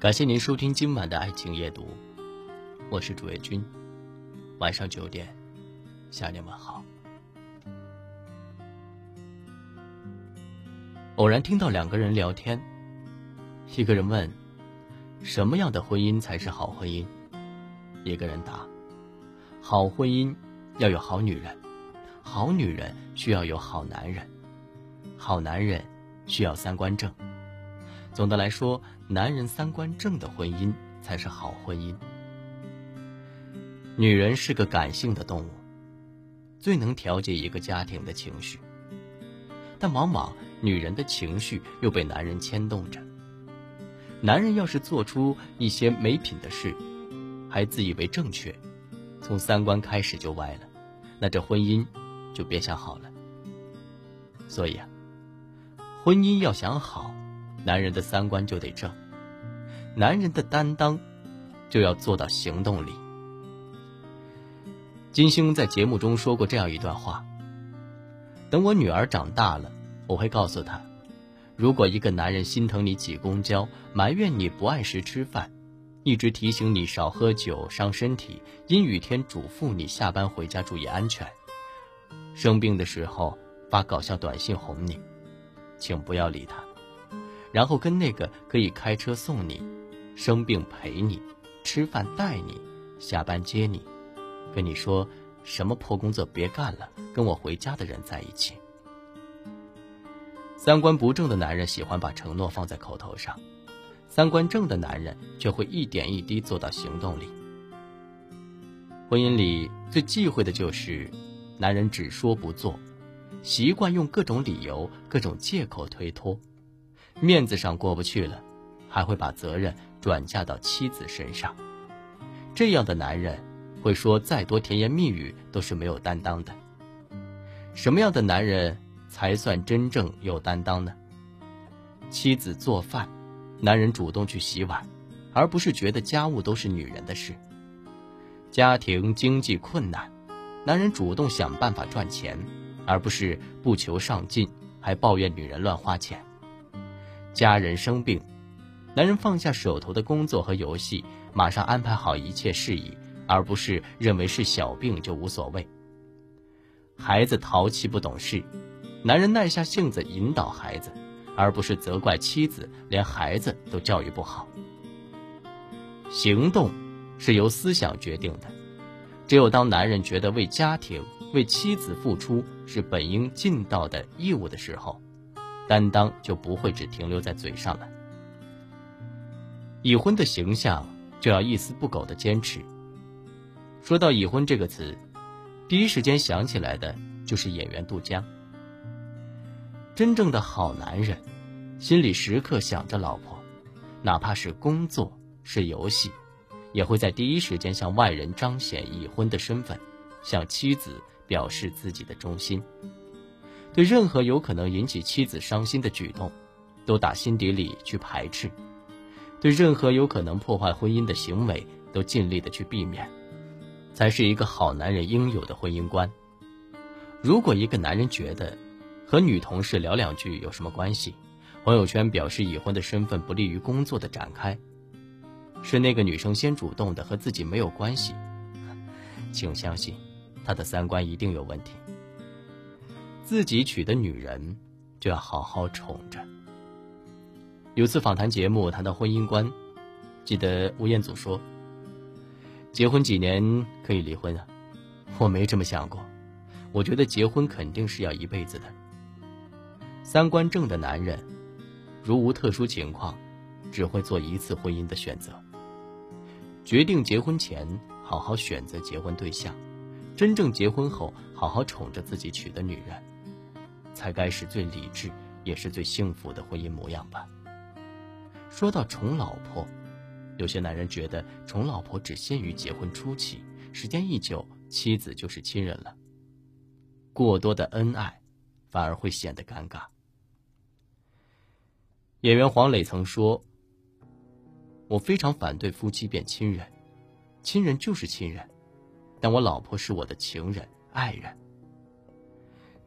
感谢您收听今晚的爱情夜读，我是主页君。晚上九点，向您问好。偶然听到两个人聊天，一个人问：“什么样的婚姻才是好婚姻？”一个人答：“好婚姻要有好女人，好女人需要有好男人，好男人需要三观正。”总的来说，男人三观正的婚姻才是好婚姻。女人是个感性的动物，最能调节一个家庭的情绪，但往往女人的情绪又被男人牵动着。男人要是做出一些没品的事，还自以为正确，从三观开始就歪了，那这婚姻就别想好了。所以啊，婚姻要想好。男人的三观就得正，男人的担当就要做到行动力。金星在节目中说过这样一段话：等我女儿长大了，我会告诉她，如果一个男人心疼你挤公交，埋怨你不按时吃饭，一直提醒你少喝酒伤身体，阴雨天嘱咐你下班回家注意安全，生病的时候发搞笑短信哄你，请不要理他。然后跟那个可以开车送你、生病陪你、吃饭带你、下班接你、跟你说什么破工作别干了，跟我回家的人在一起。三观不正的男人喜欢把承诺放在口头上，三观正的男人却会一点一滴做到行动里。婚姻里最忌讳的就是男人只说不做，习惯用各种理由、各种借口推脱。面子上过不去了，还会把责任转嫁到妻子身上。这样的男人会说再多甜言蜜语都是没有担当的。什么样的男人才算真正有担当呢？妻子做饭，男人主动去洗碗，而不是觉得家务都是女人的事。家庭经济困难，男人主动想办法赚钱，而不是不求上进，还抱怨女人乱花钱。家人生病，男人放下手头的工作和游戏，马上安排好一切事宜，而不是认为是小病就无所谓。孩子淘气不懂事，男人耐下性子引导孩子，而不是责怪妻子连孩子都教育不好。行动是由思想决定的，只有当男人觉得为家庭、为妻子付出是本应尽到的义务的时候。担当就不会只停留在嘴上了。已婚的形象就要一丝不苟的坚持。说到已婚这个词，第一时间想起来的就是演员杜江。真正的好男人，心里时刻想着老婆，哪怕是工作是游戏，也会在第一时间向外人彰显已婚的身份，向妻子表示自己的忠心。对任何有可能引起妻子伤心的举动，都打心底里去排斥；对任何有可能破坏婚姻的行为，都尽力的去避免，才是一个好男人应有的婚姻观。如果一个男人觉得和女同事聊两句有什么关系，朋友圈表示已婚的身份不利于工作的展开，是那个女生先主动的，和自己没有关系，请相信，他的三观一定有问题。自己娶的女人，就要好好宠着。有次访谈节目谈到婚姻观，记得吴彦祖说：“结婚几年可以离婚啊？”我没这么想过，我觉得结婚肯定是要一辈子的。三观正的男人，如无特殊情况，只会做一次婚姻的选择。决定结婚前，好好选择结婚对象；真正结婚后，好好宠着自己娶的女人。才该是最理智，也是最幸福的婚姻模样吧。说到宠老婆，有些男人觉得宠老婆只限于结婚初期，时间一久，妻子就是亲人了。过多的恩爱，反而会显得尴尬。演员黄磊曾说：“我非常反对夫妻变亲人，亲人就是亲人，但我老婆是我的情人、爱人。”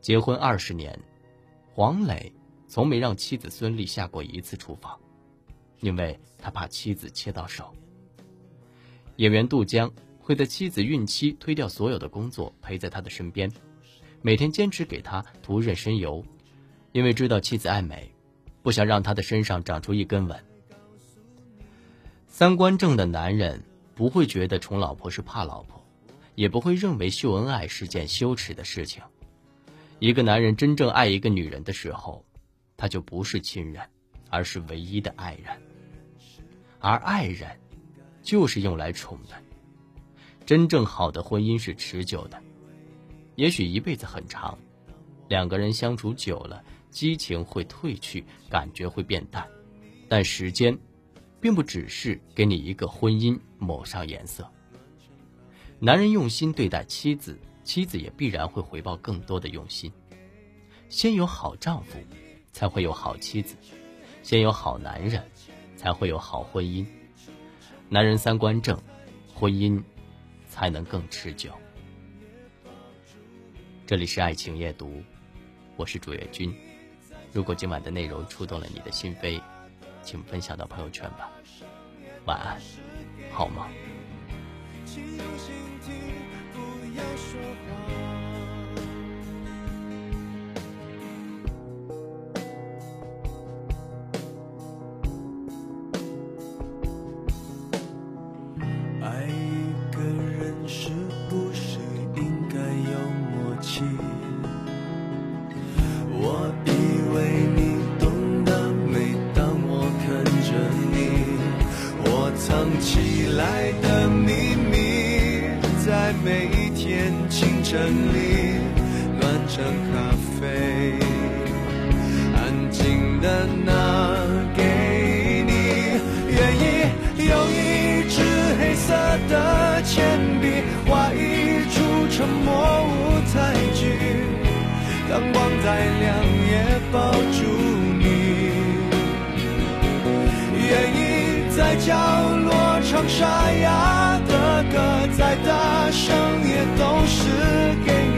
结婚二十年，黄磊从没让妻子孙俪下过一次厨房。因为他怕妻子切到手。演员杜江会在妻子孕期推掉所有的工作，陪在她的身边，每天坚持给她涂妊娠油，因为知道妻子爱美，不想让她的身上长出一根纹。三观正的男人不会觉得宠老婆是怕老婆，也不会认为秀恩爱是件羞耻的事情。一个男人真正爱一个女人的时候，他就不是亲人，而是唯一的爱人。而爱人，就是用来宠的。真正好的婚姻是持久的，也许一辈子很长，两个人相处久了，激情会褪去，感觉会变淡，但时间。并不只是给你一个婚姻抹上颜色。男人用心对待妻子，妻子也必然会回报更多的用心。先有好丈夫，才会有好妻子；先有好男人，才会有好婚姻。男人三观正，婚姻才能更持久。这里是爱情夜读，我是主页君。如果今晚的内容触动了你的心扉。请分享到朋友圈吧，晚安，好吗要说话爱一个人是不是应该有默契？我以为你懂得每当我看着你我藏起来的秘密。在每一天清晨里，暖成咖啡，安静的拿给你。愿意用一支黑色的铅笔，画一出沉默舞台剧。当光再亮，也抱住你。愿意在角落唱沙哑歌再大声也都是给你，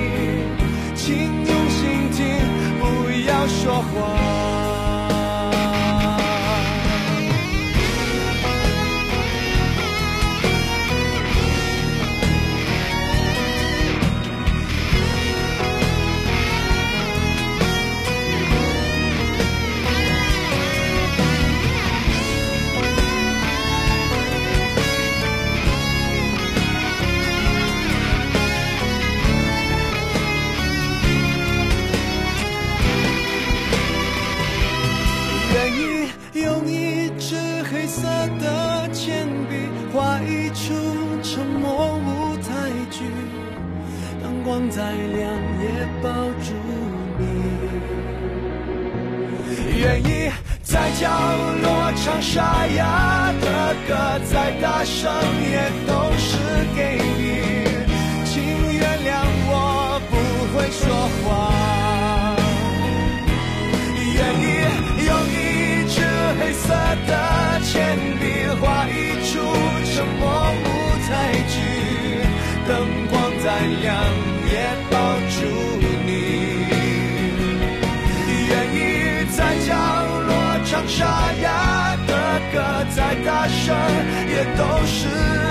请用心听，不要说谎。用一支黑色的铅笔画一出沉默舞台剧，灯光再亮也抱住你。愿意在角落唱沙哑的歌，再大声一。灯光再亮。也抱住你，愿意在角落唱沙哑的歌，再大声也都是。